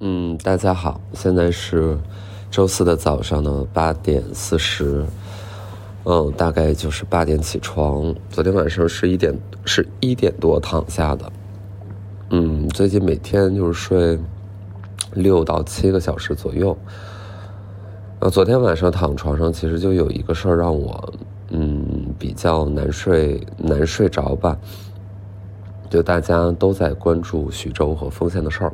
嗯，大家好，现在是周四的早上的八点四十，嗯，大概就是八点起床。昨天晚上是一点是一点多躺下的，嗯，最近每天就是睡六到七个小时左右。呃，昨天晚上躺床上，其实就有一个事儿让我嗯比较难睡难睡着吧。就大家都在关注徐州和丰县的事儿，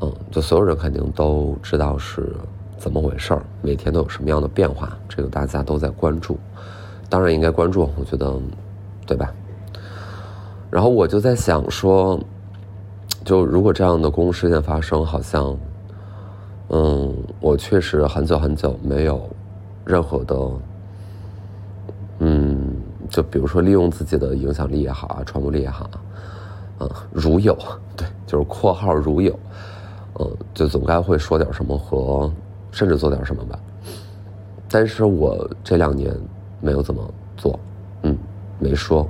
嗯，就所有人肯定都知道是怎么回事儿，每天都有什么样的变化，这个大家都在关注，当然应该关注，我觉得，对吧？然后我就在想说，就如果这样的公共事件发生，好像，嗯，我确实很久很久没有任何的，嗯。就比如说，利用自己的影响力也好啊，传播力也好啊，嗯，如有，对，就是括号如有，嗯，就总该会说点什么和甚至做点什么吧。但是我这两年没有怎么做，嗯，没说。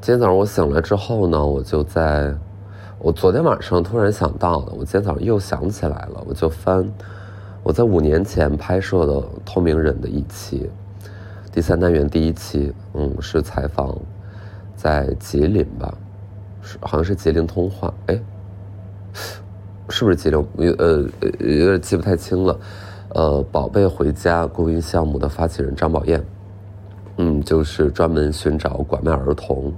今天早上我醒来之后呢，我就在，我昨天晚上突然想到的，我今天早上又想起来了，我就翻我在五年前拍摄的《透明人》的一期。第三单元第一期，嗯，是采访在吉林吧，是好像是吉林通话，哎，是不是吉林？有呃有点记不太清了。呃，宝贝回家公益项目的发起人张宝燕，嗯，就是专门寻找拐卖儿童。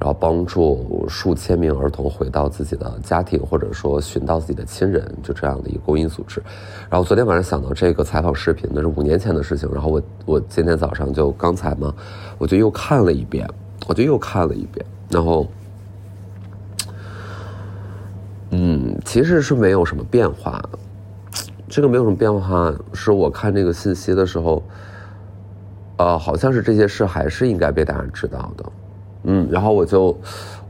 然后帮助数千名儿童回到自己的家庭，或者说寻到自己的亲人，就这样的一个公益组织。然后昨天晚上想到这个采访视频，那是五年前的事情。然后我我今天早上就刚才嘛，我就又看了一遍，我就又看了一遍。然后，嗯，其实是没有什么变化。这个没有什么变化，是我看这个信息的时候，呃，好像是这些事还是应该被大家知道的。嗯，然后我就，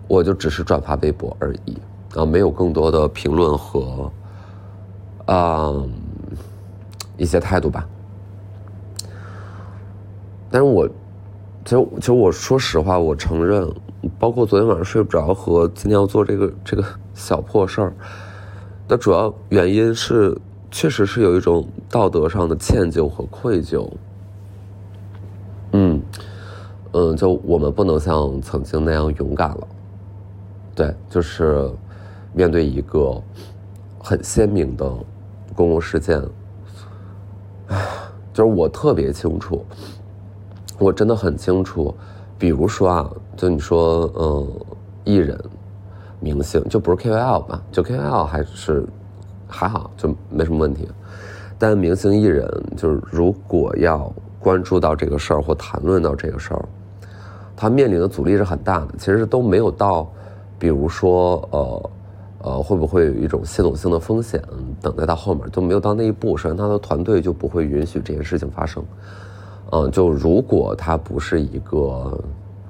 我就只是转发微博而已，啊，没有更多的评论和，啊，一些态度吧。但是我，其实其实我说实话，我承认，包括昨天晚上睡不着和今天要做这个这个小破事儿，的主要原因是，确实是有一种道德上的歉疚和愧疚。嗯。嗯，就我们不能像曾经那样勇敢了，对，就是面对一个很鲜明的公共事件，唉，就是我特别清楚，我真的很清楚，比如说啊，就你说，嗯，艺人、明星，就不是 KOL 吧？就 KOL 还是还好，就没什么问题，但明星艺人，就是如果要关注到这个事儿或谈论到这个事儿。他面临的阻力是很大的，其实都没有到，比如说，呃，呃，会不会有一种系统性的风险等待到后面都没有到那一步，首先他的团队就不会允许这件事情发生。嗯，就如果他不是一个，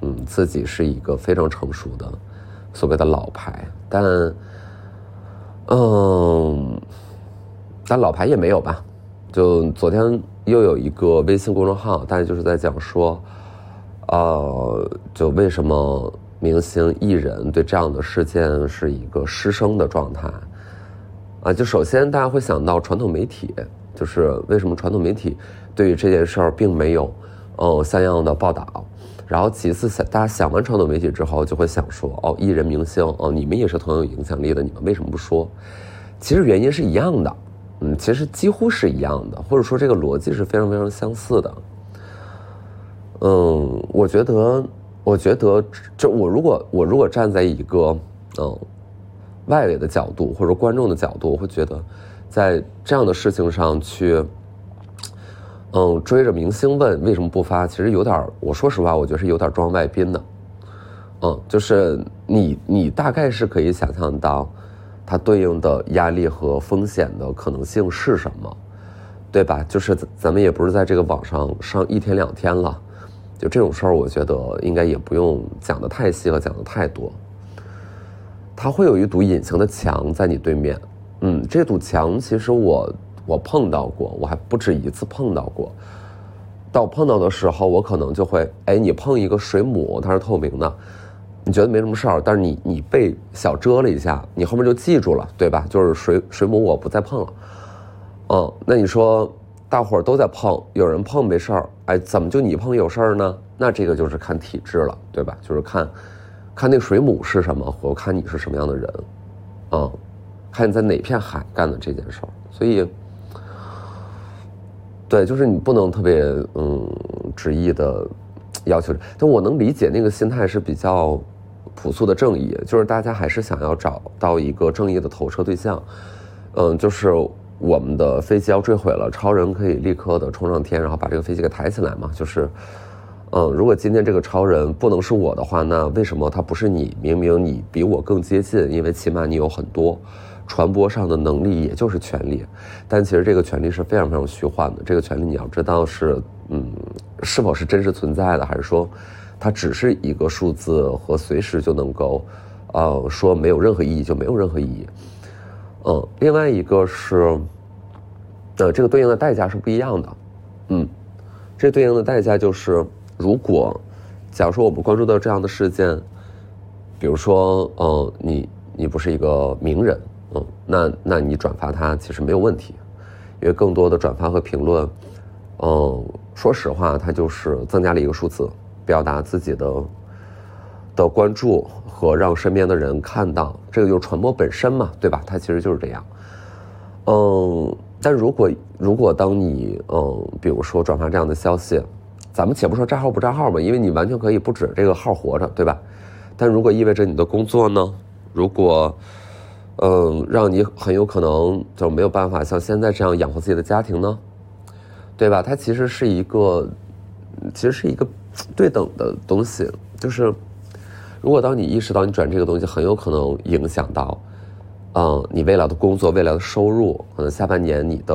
嗯，自己是一个非常成熟的所谓的老牌，但，嗯，但老牌也没有吧？就昨天又有一个微信公众号，大家就是在讲说。呃，就为什么明星艺人对这样的事件是一个失声的状态？啊，就首先大家会想到传统媒体，就是为什么传统媒体对于这件事儿并没有呃像样的报道？然后其次想大家想完传统媒体之后，就会想说，哦，艺人明星，哦，你们也是同样有影响力的，你们为什么不说？其实原因是一样的，嗯，其实几乎是一样的，或者说这个逻辑是非常非常相似的。嗯，我觉得，我觉得，就我如果我如果站在一个嗯外围的角度或者观众的角度，我会觉得，在这样的事情上去，嗯，追着明星问为什么不发，其实有点，我说实话，我觉得是有点装外宾的。嗯，就是你你大概是可以想象到，它对应的压力和风险的可能性是什么，对吧？就是咱们也不是在这个网上上一天两天了。就这种事儿，我觉得应该也不用讲的太细和讲的太多。它会有一堵隐形的墙在你对面，嗯，这堵墙其实我我碰到过，我还不止一次碰到过。到碰到的时候，我可能就会，哎，你碰一个水母，它是透明的，你觉得没什么事儿，但是你你被小遮了一下，你后面就记住了，对吧？就是水水母我不再碰了。嗯，那你说大伙儿都在碰，有人碰没事儿，哎，怎么就你碰有事儿呢？那这个就是看体质了，对吧？就是看，看那水母是什么，或看你是什么样的人，啊，看你在哪片海干的这件事儿。所以，对，就是你不能特别嗯执意的要求，但我能理解那个心态是比较朴素的正义，就是大家还是想要找到一个正义的投射对象，嗯，就是。我们的飞机要坠毁了，超人可以立刻的冲上天，然后把这个飞机给抬起来嘛？就是，嗯，如果今天这个超人不能是我的话，那为什么他不是你？明明你比我更接近，因为起码你有很多传播上的能力，也就是权利。但其实这个权利是非常非常虚幻的。这个权利你要知道是，嗯，是否是真实存在的，还是说它只是一个数字和随时就能够，呃，说没有任何意义就没有任何意义。嗯，另外一个是，呃，这个对应的代价是不一样的。嗯，这对应的代价就是，如果，假如说我们关注到这样的事件，比如说，嗯，你你不是一个名人，嗯，那那你转发它其实没有问题，因为更多的转发和评论，嗯，说实话，它就是增加了一个数字，表达自己的。的关注和让身边的人看到，这个就是传播本身嘛，对吧？它其实就是这样。嗯，但如果如果当你嗯，比如说转发这样的消息，咱们且不说账号不账号嘛，因为你完全可以不止这个号活着，对吧？但如果意味着你的工作呢？如果嗯，让你很有可能就没有办法像现在这样养活自己的家庭呢？对吧？它其实是一个，其实是一个对等的东西，就是。如果当你意识到你转这个东西很有可能影响到，嗯，你未来的工作、未来的收入，可能下半年你的，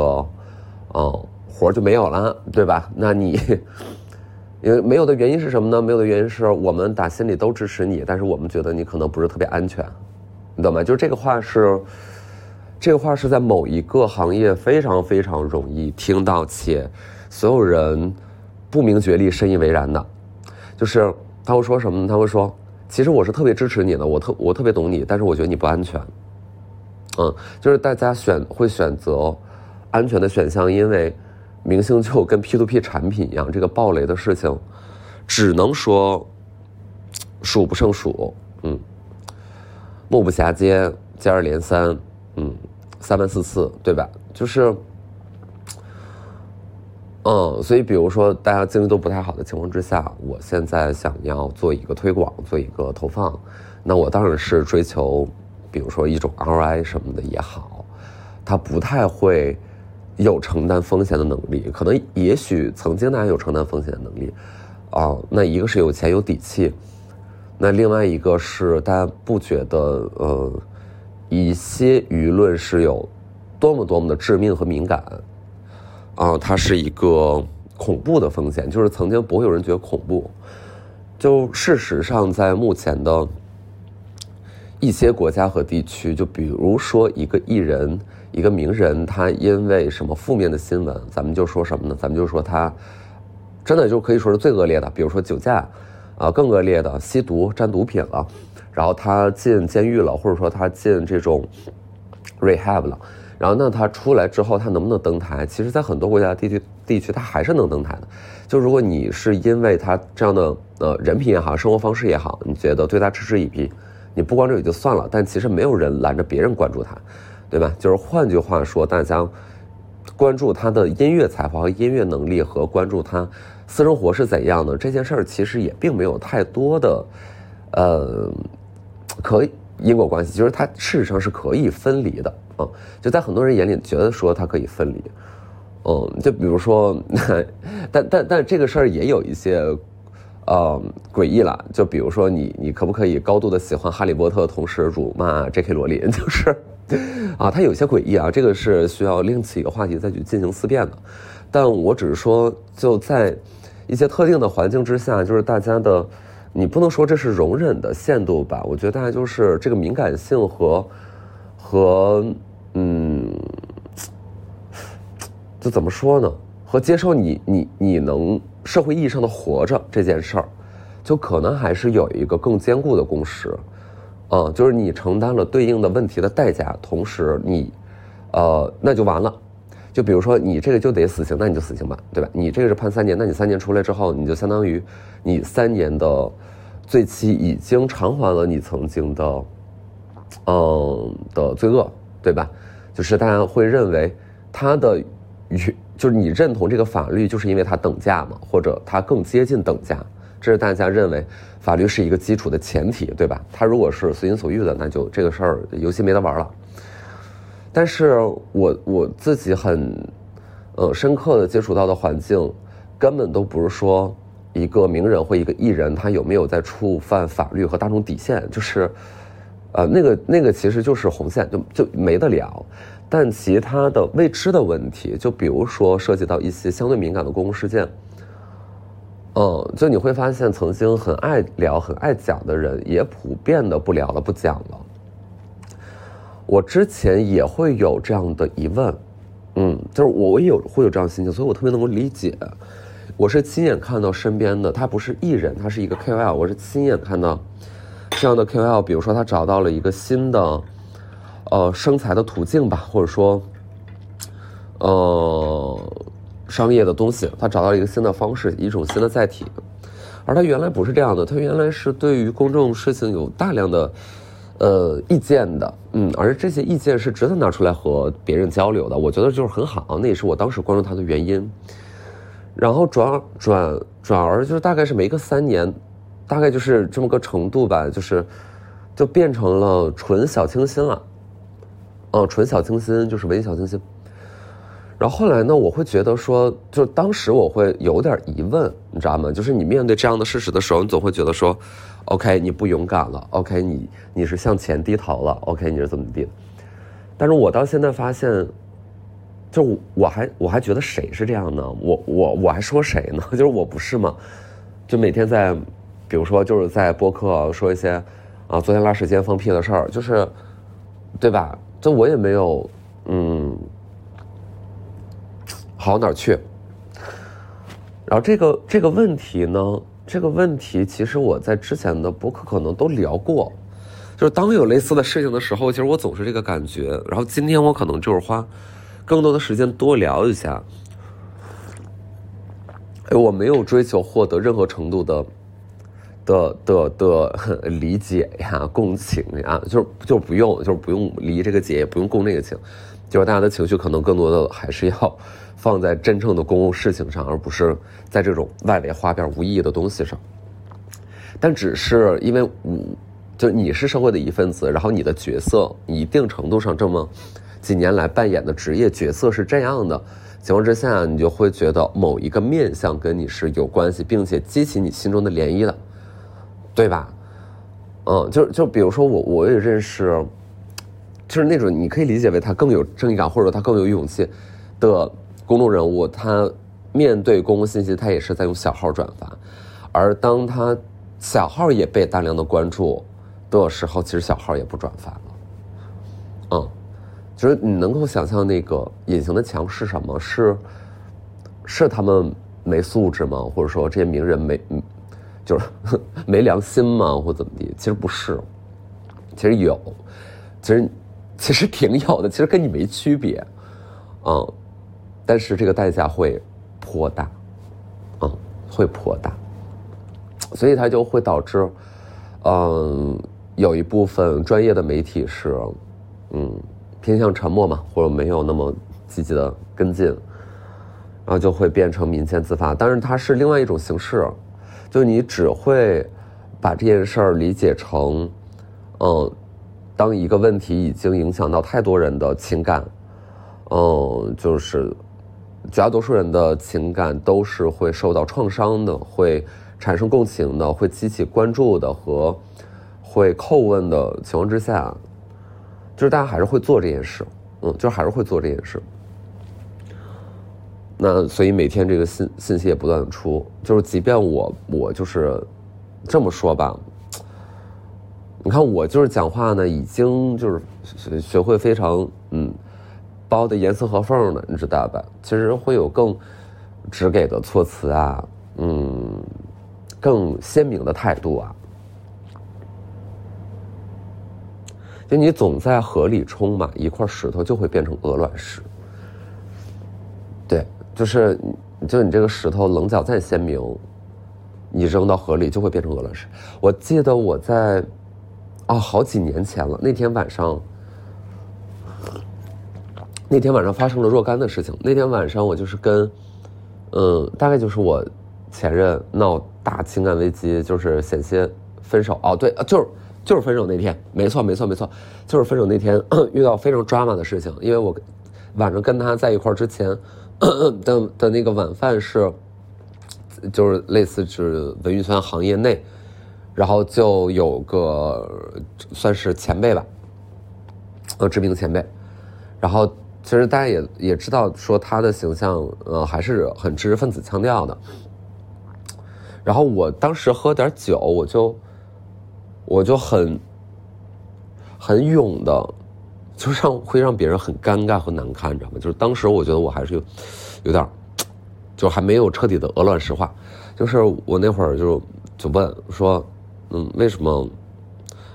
嗯，活就没有了，对吧？那你，因为没有的原因是什么呢？没有的原因是我们打心里都支持你，但是我们觉得你可能不是特别安全，你懂吗？就是这个话是，这个话是在某一个行业非常非常容易听到，且所有人不明觉厉、深以为然的，就是他会说什么呢？他会说。其实我是特别支持你的，我特我特别懂你，但是我觉得你不安全。嗯，就是大家选会选择安全的选项，因为明星就跟 P to P 产品一样，这个暴雷的事情只能说数不胜数。嗯，目不暇接，接二连三，嗯，三番四次，对吧？就是。嗯，所以比如说大家经济都不太好的情况之下，我现在想要做一个推广，做一个投放，那我当然是追求，比如说一种 ROI 什么的也好，他不太会有承担风险的能力，可能也许曾经大家有承担风险的能力，啊，那一个是有钱有底气，那另外一个是大家不觉得呃，一些舆论是有多么多么的致命和敏感。啊，它是一个恐怖的风险，就是曾经不会有人觉得恐怖。就事实上，在目前的一些国家和地区，就比如说一个艺人、一个名人，他因为什么负面的新闻，咱们就说什么呢？咱们就说他真的就可以说是最恶劣的，比如说酒驾，啊，更恶劣的吸毒、沾毒品了，然后他进监狱了，或者说他进这种 rehab 了。然后，那他出来之后，他能不能登台？其实，在很多国家地区地区，他还是能登台的。就如果你是因为他这样的呃人品也好，生活方式也好，你觉得对他嗤之以鼻，你不关注也就算了。但其实没有人拦着别人关注他，对吧？就是换句话说，大家关注他的音乐才华和音乐能力，和关注他私生活是怎样的这件事儿，其实也并没有太多的呃可以因果关系。就是它事实上是可以分离的。啊，就在很多人眼里觉得说它可以分离，嗯，就比如说，但但但这个事儿也有一些，呃，诡异了。就比如说你你可不可以高度的喜欢哈利波特，同时辱骂 J.K. 罗琳？就是，啊，它有些诡异啊。这个是需要另起一个话题再去进行思辨的。但我只是说，就在一些特定的环境之下，就是大家的，你不能说这是容忍的限度吧？我觉得大家就是这个敏感性和。和嗯，就怎么说呢？和接受你你你能社会意义上的活着这件事儿，就可能还是有一个更坚固的共识，嗯，就是你承担了对应的问题的代价，同时你，呃，那就完了。就比如说你这个就得死刑，那你就死刑吧，对吧？你这个是判三年，那你三年出来之后，你就相当于你三年的罪期已经偿还了你曾经的，嗯的罪恶，对吧？就是大家会认为他的与就是你认同这个法律，就是因为它等价嘛，或者它更接近等价，这是大家认为法律是一个基础的前提，对吧？他如果是随心所欲的，那就这个事儿游戏没得玩了。但是我我自己很，呃，深刻的接触到的环境，根本都不是说一个名人或一个艺人他有没有在触犯法律和大众底线，就是，呃，那个那个其实就是红线，就就没得了。但其他的未知的问题，就比如说涉及到一些相对敏感的公共事件，嗯，就你会发现，曾经很爱聊、很爱讲的人，也普遍的不聊了、不讲了。我之前也会有这样的疑问，嗯，就是我也有会有这样心情，所以我特别能够理解。我是亲眼看到身边的，他不是艺人，他是一个 KOL，我是亲眼看到这样的 KOL，比如说他找到了一个新的呃生财的途径吧，或者说呃商业的东西，他找到了一个新的方式，一种新的载体，而他原来不是这样的，他原来是对于公众事情有大量的。呃，意见的，嗯，而这些意见是值得拿出来和别人交流的，我觉得就是很好，那也是我当时关注他的原因。然后转转转而就是大概是没个三年，大概就是这么个程度吧，就是就变成了纯小清新了，哦，纯小清新就是文艺小清新。然后后来呢，我会觉得说，就当时我会有点疑问，你知道吗？就是你面对这样的事实的时候，你总会觉得说。OK，你不勇敢了。OK，你你是向前低头了。OK，你是怎么地？但是我到现在发现，就我还我还觉得谁是这样呢？我我我还说谁呢？就是我不是吗？就每天在，比如说就是在播客说一些啊，昨天拉屎今天放屁的事儿，就是对吧？就我也没有嗯好哪儿去。然后这个这个问题呢？这个问题其实我在之前的博客可能都聊过，就是当有类似的事情的时候，其实我总是这个感觉。然后今天我可能就是花更多的时间多聊一下。哎，我没有追求获得任何程度的的的的理解呀、共情呀，就是就不用，就是不用离这个解，也不用共这个情，就是大家的情绪可能更多的还是要。放在真正的公共事情上，而不是在这种外围花边无意义的东西上。但只是因为我，就你是社会的一份子，然后你的角色一定程度上这么几年来扮演的职业角色是这样的情况之下，你就会觉得某一个面相跟你是有关系，并且激起你心中的涟漪的，对吧？嗯，就就比如说我，我也认识，就是那种你可以理解为他更有正义感，或者他更有勇气的。公众人物，他面对公共信息，他也是在用小号转发，而当他小号也被大量的关注的时候，其实小号也不转发了。嗯，就是你能够想象那个隐形的墙是什么？是是他们没素质吗？或者说这些名人没就是 没良心吗？或怎么地？其实不是，其实有，其实其实挺有的，其实跟你没区别，嗯。但是这个代价会颇大，嗯，会颇大，所以它就会导致，嗯，有一部分专业的媒体是，嗯，偏向沉默嘛，或者没有那么积极的跟进，然后就会变成民间自发。但是它是另外一种形式，就你只会把这件事儿理解成，嗯，当一个问题已经影响到太多人的情感，嗯，就是。绝大多数人的情感都是会受到创伤的，会产生共情的，会激起关注的和会叩问的情况之下，就是大家还是会做这件事，嗯，就还是会做这件事。那所以每天这个信信息也不断的出，就是即便我我就是这么说吧，你看我就是讲话呢，已经就是学会非常嗯。包的严丝合缝的，你知道吧？其实会有更直给的措辞啊，嗯，更鲜明的态度啊。就你总在河里冲嘛，一块石头就会变成鹅卵石。对，就是，就你这个石头棱角再鲜明，你扔到河里就会变成鹅卵石。我记得我在，哦，好几年前了。那天晚上，那天晚上发生了若干的事情。那天晚上我就是跟，嗯，大概就是我前任闹大情感危机，就是险些分手。哦，对，就是。就是分手那天，没错没错没错，就是分手那天 遇到非常 drama 的事情。因为我晚上跟他在一块之前 的的那个晚饭是，就是类似是文娱圈行业内，然后就有个算是前辈吧，呃，知名前辈。然后其实大家也也知道，说他的形象呃还是很知识分子腔调的。然后我当时喝点酒，我就。我就很很勇的，就让会让别人很尴尬和难看，你知道吗？就是当时我觉得我还是有有点，就还没有彻底的鹅卵石化。就是我那会儿就就问说，嗯，为什么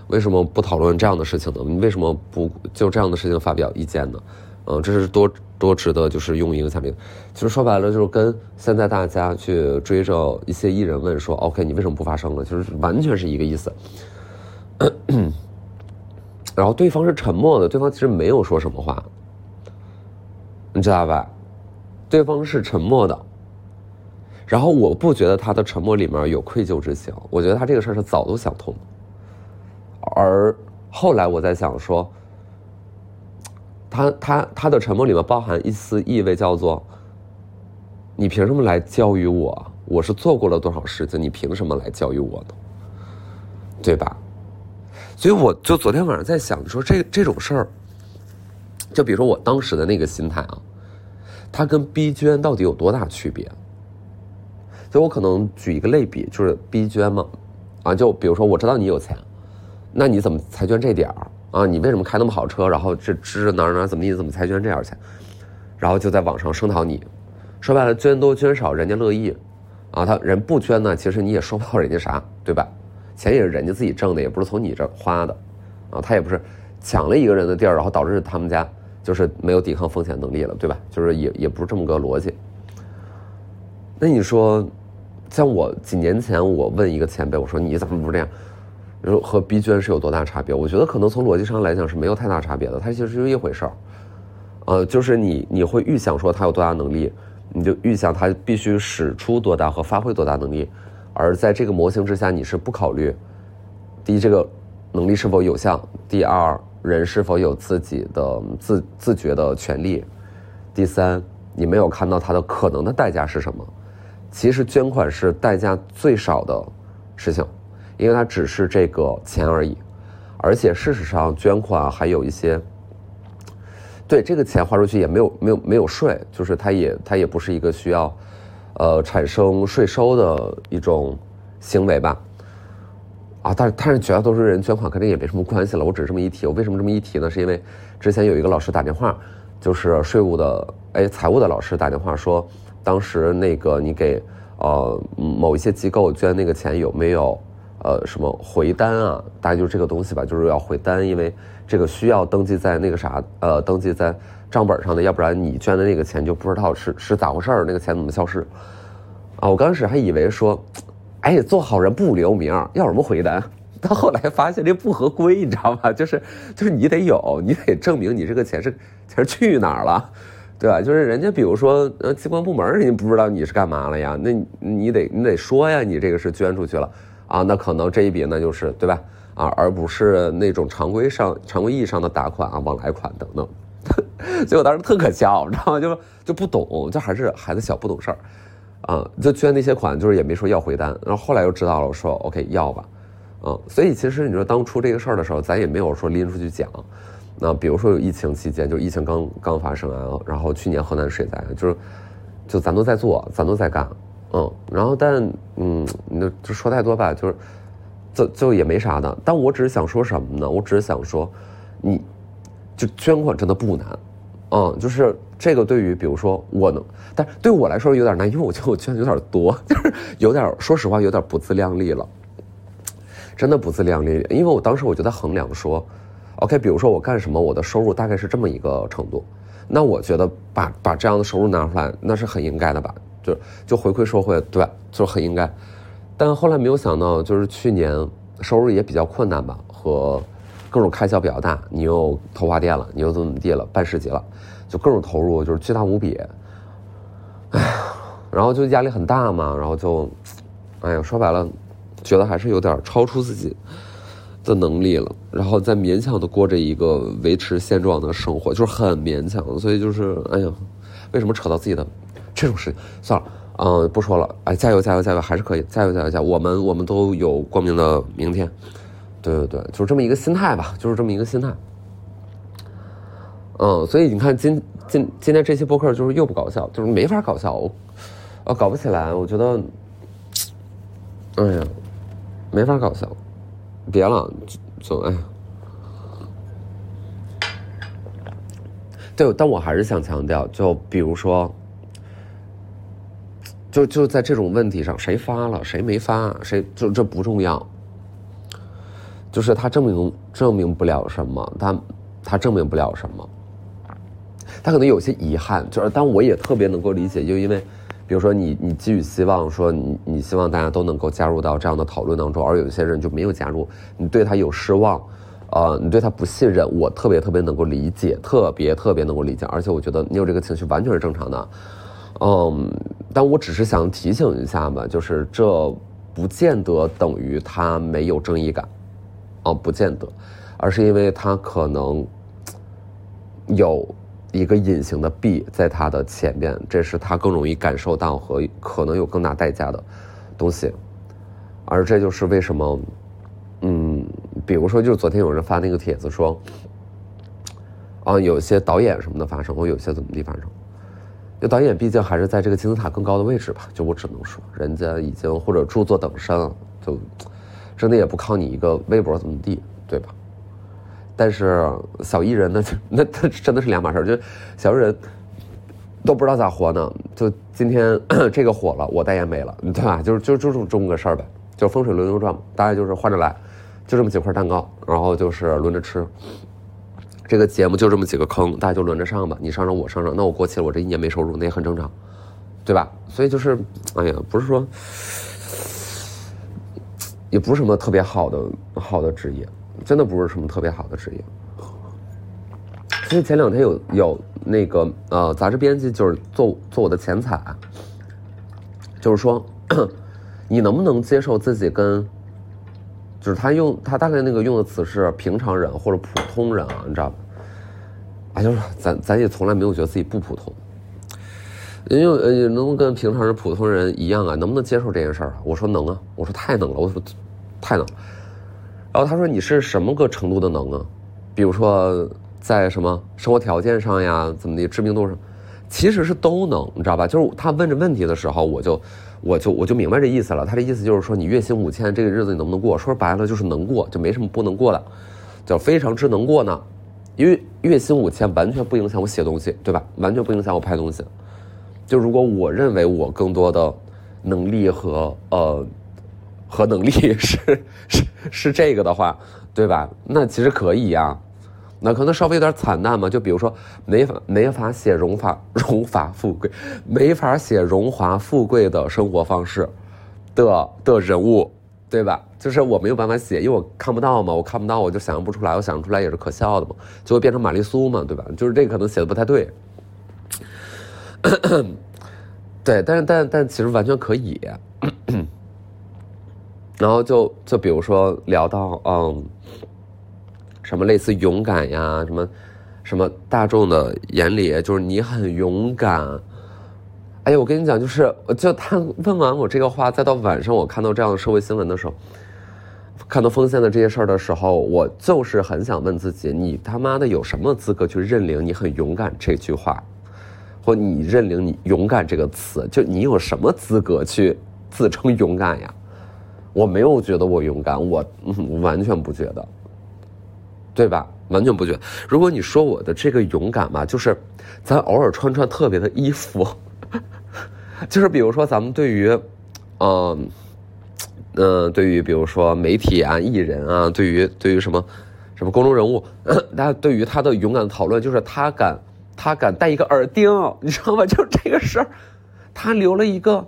为什么不讨论这样的事情呢？你为什么不就这样的事情发表意见呢？嗯，这是多多值得就是用一个产品。其实说白了，就是跟现在大家去追着一些艺人问说，OK，你为什么不发声了？就是完全是一个意思。然后对方是沉默的，对方其实没有说什么话，你知道吧？对方是沉默的。然后我不觉得他的沉默里面有愧疚之情，我觉得他这个事儿是早都想通。而后来我在想说，他他他的沉默里面包含一丝意味，叫做你凭什么来教育我？我是做过了多少事情，你凭什么来教育我呢？对吧？所以我就昨天晚上在想，说这这种事儿，就比如说我当时的那个心态啊，它跟逼捐到底有多大区别？所以我可能举一个类比，就是逼捐嘛，啊，就比如说我知道你有钱，那你怎么才捐这点儿啊？你为什么开那么好车？然后这支哪哪怎么你怎么才捐这点钱？然后就在网上声讨你，说白了捐多捐少人家乐意，啊，他人不捐呢，其实你也说不到人家啥，对吧？钱也是人家自己挣的，也不是从你这花的，啊，他也不是抢了一个人的地儿，然后导致他们家就是没有抵抗风险能力了，对吧？就是也也不是这么个逻辑。那你说，像我几年前我问一个前辈，我说你怎么不是这样？说和逼捐是有多大差别？我觉得可能从逻辑上来讲是没有太大差别的，它其实是一回事儿。呃，就是你你会预想说他有多大能力，你就预想他必须使出多大和发挥多大能力。而在这个模型之下，你是不考虑第一这个能力是否有效，第二人是否有自己的自自觉的权利，第三你没有看到他的可能的代价是什么。其实捐款是代价最少的事情，因为它只是这个钱而已。而且事实上，捐款还有一些对这个钱花出去也没有没有没有税，就是它也它也不是一个需要。呃，产生税收的一种行为吧，啊，但是但是绝大多数人捐款肯定也没什么关系了。我只是这么一提，我为什么这么一提呢？是因为之前有一个老师打电话，就是税务的哎财务的老师打电话说，当时那个你给呃某一些机构捐那个钱有没有呃什么回单啊？大概就是这个东西吧，就是要回单，因为这个需要登记在那个啥呃登记在。账本上的，要不然你捐的那个钱就不知道是是咋回事儿，那个钱怎么消失？啊，我刚开始还以为说，哎，做好人不留名，要什么回单？到后来发现这不合规，你知道吧？就是 就是你得有，你得证明你这个钱是钱去哪儿了，对吧？就是人家比如说呃机关部门，人家不知道你是干嘛了呀？那你得你得说呀，你这个是捐出去了啊，那可能这一笔呢就是对吧？啊，而不是那种常规上常规意义上的打款啊、往来款等等。所以我当时特可笑，你知道吗？就就不懂，就还是孩子小不懂事儿，啊，就捐那些款，就是也没说要回单。然后后来又知道了，我说 OK 要吧，啊，所以其实你说当初这个事儿的时候，咱也没有说拎出去讲。那比如说有疫情期间，就疫情刚刚发生啊，然后去年河南水灾，就是就咱都在做，咱都在干，嗯，然后但嗯，你就说太多吧，就是就就也没啥的。但我只是想说什么呢？我只是想说，你。就捐款真的不难，嗯，就是这个对于比如说我能，但对我来说有点难，因为我觉得我捐的有点多，就是有点说实话有点不自量力了，真的不自量力。因为我当时我就在衡量说，OK，比如说我干什么，我的收入大概是这么一个程度，那我觉得把把这样的收入拿出来，那是很应该的吧？就就回馈社会，对，就很应该。但后来没有想到，就是去年收入也比较困难吧，和。各种开销比较大，你又投花店了，你又怎么怎么地了，办市集了，就各种投入就是巨大无比，哎呀，然后就压力很大嘛，然后就，哎呀，说白了，觉得还是有点超出自己的能力了，然后再勉强的过着一个维持现状的生活，就是很勉强，所以就是，哎呀，为什么扯到自己的这种事情？算了，嗯，不说了，哎，加油加油加油，还是可以，加油加油加油，我们我们都有光明的明天。对对对，就是这么一个心态吧，就是这么一个心态。嗯，所以你看，今今今天这期播客就是又不搞笑，就是没法搞笑，我，搞不起来。我觉得，哎呀，没法搞笑，别了，就哎。对，但我还是想强调，就比如说，就就在这种问题上，谁发了，谁没发，谁就这不重要。就是他证明证明不了什么，他他证明不了什么，他可能有些遗憾。就是，但我也特别能够理解，就因为，比如说你你寄予希望，说你你希望大家都能够加入到这样的讨论当中，而有些人就没有加入，你对他有失望，呃，你对他不信任，我特别特别能够理解，特别特别能够理解，而且我觉得你有这个情绪完全是正常的，嗯，但我只是想提醒一下吧，就是这不见得等于他没有正义感。哦，不见得，而是因为他可能有一个隐形的弊在他的前面，这是他更容易感受到和可能有更大代价的东西，而这就是为什么，嗯，比如说，就是昨天有人发那个帖子说，啊，有些导演什么的发生，或有些怎么地发生，就导演毕竟还是在这个金字塔更高的位置吧，就我只能说，人家已经或者著作等身，就。真的也不靠你一个微博怎么地，对吧？但是小艺人 那那那真的是两码事儿，就小艺人都不知道咋活呢。就今天 这个火了，我代言没了，对吧？就是就就这么个事儿呗，就风水轮流转嘛，大概就是换着来，就这么几块蛋糕，然后就是轮着吃。这个节目就这么几个坑，大家就轮着上吧，你上上我上上，那我过期了，我这一年没收入，那也很正常，对吧？所以就是，哎呀，不是说。也不是什么特别好的好的职业，真的不是什么特别好的职业。所以前两天有有那个呃杂志编辑就是做做我的前采，就是说 你能不能接受自己跟，就是他用他大概那个用的词是平常人或者普通人啊，你知道吧？啊，就是咱咱也从来没有觉得自己不普通，因为呃能不能跟平常人普通人一样啊？能不能接受这件事儿？我说能啊，我说太能了，我说。太能，然后他说你是什么个程度的能啊？比如说在什么生活条件上呀，怎么的知名度上，其实是都能，你知道吧？就是他问这问题的时候，我就我就我就明白这意思了。他的意思就是说，你月薪五千，这个日子你能不能过？说白了就是能过，就没什么不能过的，叫非常之能过呢。因为月薪五千完全不影响我写东西，对吧？完全不影响我拍东西。就如果我认为我更多的能力和呃。和能力 是是是这个的话，对吧？那其实可以呀，那可能稍微有点惨淡嘛。就比如说，没法没法写荣华荣华富贵，没法写荣华富贵的生活方式的的人物，对吧？就是我没有办法写，因为我看不到嘛，我看不到，我就想象不出来，我想出来也是可笑的嘛，就会变成玛丽苏嘛，对吧？就是这个可能写的不太对，对，但是但但其实完全可以。然后就就比如说聊到嗯，什么类似勇敢呀，什么什么大众的眼里就是你很勇敢。哎呀，我跟你讲，就是就他问完我这个话，再到晚上我看到这样的社会新闻的时候，看到丰县的这些事儿的时候，我就是很想问自己：你他妈的有什么资格去认领你很勇敢这句话，或你认领你勇敢这个词？就你有什么资格去自称勇敢呀？我没有觉得我勇敢，我完全不觉得，对吧？完全不觉得。如果你说我的这个勇敢吧，就是咱偶尔穿穿特别的衣服，就是比如说咱们对于，嗯，嗯，对于比如说媒体啊、艺人啊，对于对于什么什么公众人物，大家对于他的勇敢的讨论，就是他敢他敢戴一个耳钉，你知道吗？就这个事儿，他留了一个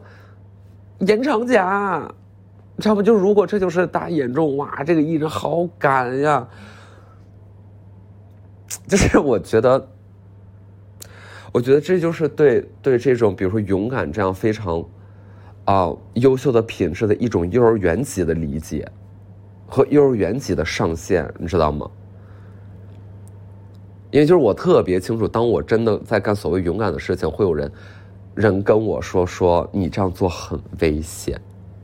延长甲。你知道吗？就如果这就是大家眼中哇，这个艺人好敢呀！就是 我觉得，我觉得这就是对对这种比如说勇敢这样非常啊优秀的品质的一种幼儿园级的理解和幼儿园级的上限，你知道吗？因为就是我特别清楚，当我真的在干所谓勇敢的事情，会有人人跟我说说你这样做很危险，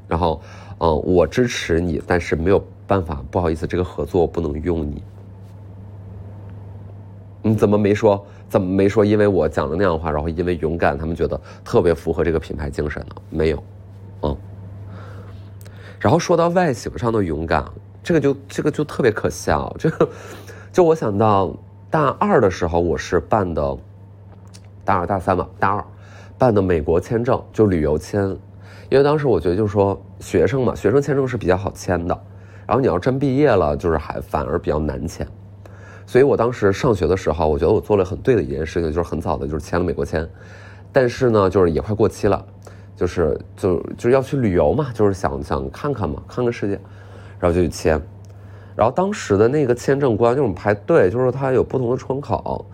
然后。嗯，我支持你，但是没有办法，不好意思，这个合作不能用你。你怎么没说？怎么没说？因为我讲的那样的话，然后因为勇敢，他们觉得特别符合这个品牌精神呢？没有，嗯。然后说到外形上的勇敢，这个就这个就特别可笑。这个，就我想到大二的时候，我是办的，大二大三吧，大二办的美国签证，就旅游签。因为当时我觉得就是说学生嘛，学生签证是比较好签的，然后你要真毕业了，就是还反而比较难签，所以我当时上学的时候，我觉得我做了很对的一件事情，就是很早的就是签了美国签，但是呢，就是也快过期了，就是就就要去旅游嘛，就是想想看看嘛，看看世界，然后就去签，然后当时的那个签证官就是我们排队，就是他有不同的窗口。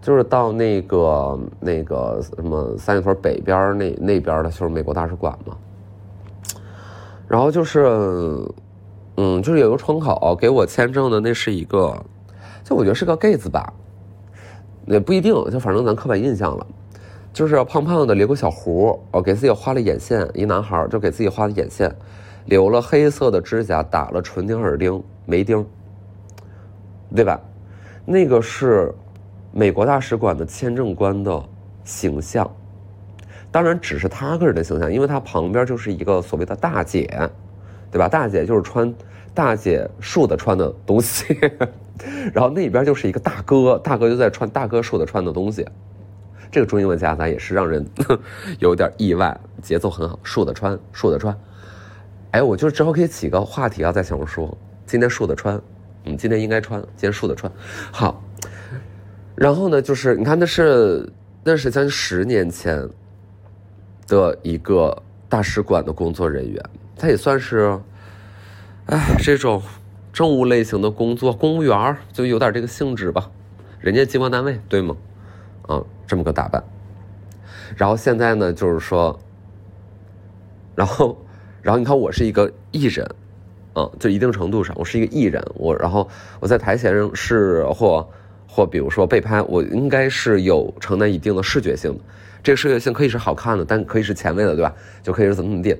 就是到那个那个什么三里屯北边那那边的，就是美国大使馆嘛。然后就是，嗯，就是有个窗口给我签证的，那是一个，就我觉得是个 gay 子吧，也不一定，就反正咱刻板印象了，就是胖胖的留个小胡，哦，给自己画了眼线，一男孩就给自己画的眼线，留了黑色的指甲，打了纯钉耳钉，没钉，对吧？那个是。美国大使馆的签证官的形象，当然只是他个人的形象，因为他旁边就是一个所谓的大姐，对吧？大姐就是穿大姐竖的穿的东西，然后那边就是一个大哥，大哥就在穿大哥竖的穿的东西。这个中英文夹杂也是让人 有点意外，节奏很好，竖的穿，竖的穿。哎，我就之后可以起个话题啊，在小红书，今天竖的穿，嗯，今天应该穿，今天竖的穿，好。然后呢，就是你看，那是那是将近十年前的一个大使馆的工作人员，他也算是，哎，这种政务类型的工作，公务员就有点这个性质吧，人家机关单位对吗？啊，这么个打扮。然后现在呢，就是说，然后，然后你看，我是一个艺人，嗯，就一定程度上，我是一个艺人，我然后我在台前是或。或比如说被拍，我应该是有承担一定的视觉性的，这个视觉性可以是好看的，但可以是前卫的，对吧？就可以是怎么怎么地，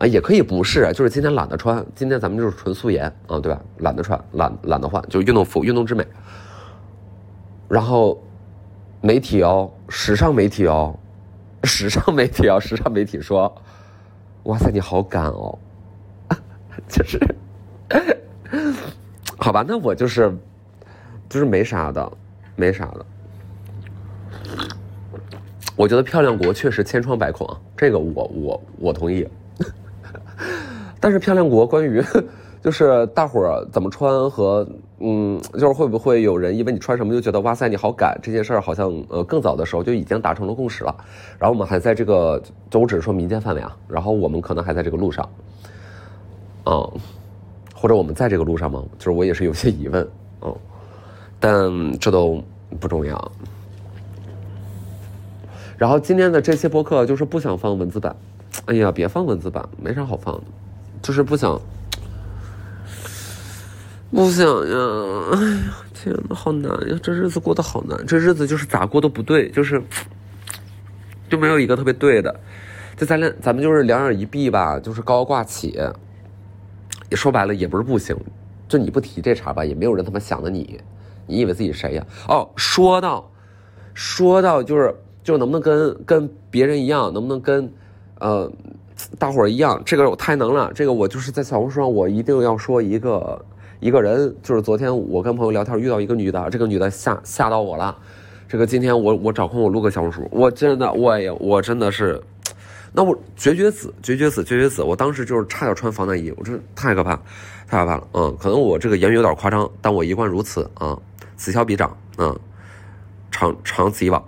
啊，也可以不是，就是今天懒得穿，今天咱们就是纯素颜啊，对吧？懒得穿，懒懒得换，就运动服，运动之美。然后，媒体哦，时尚媒体哦，时尚媒体哦，时尚媒体说，哇塞，你好敢哦，就是，好吧，那我就是。就是没啥的，没啥的。我觉得漂亮国确实千疮百孔，这个我我我同意。但是漂亮国关于 就是大伙儿怎么穿和嗯，就是会不会有人因为你穿什么就觉得哇塞你好赶这件事儿，好像呃更早的时候就已经达成了共识了。然后我们还在这个，就我只是说民间范围啊。然后我们可能还在这个路上，嗯，或者我们在这个路上吗？就是我也是有些疑问，嗯。但这都不重要。然后今天的这些播客就是不想放文字版，哎呀，别放文字版，没啥好放的，就是不想，不想呀！哎呀，天呐，好难呀！这日子过得好难，这日子就是咋过都不对，就是就没有一个特别对的。就咱俩，咱们就是两眼一闭吧，就是高高挂起。也说白了也不是不行，就你不提这茬吧，也没有人他妈想的你。你以为自己谁呀？哦，说到，说到就是就能不能跟跟别人一样，能不能跟，呃，大伙儿一样？这个我太能了。这个我就是在小红书上，我一定要说一个一个人，就是昨天我跟朋友聊天遇到一个女的，这个女的吓吓到我了。这个今天我我找空我录个小红书，我真的我也我真的是，那我绝绝子绝绝子绝绝子，我当时就是差点穿防弹衣，我真的太可怕，太可怕了。嗯，可能我这个言语有点夸张，但我一贯如此啊，此消彼长，嗯，长长此以往。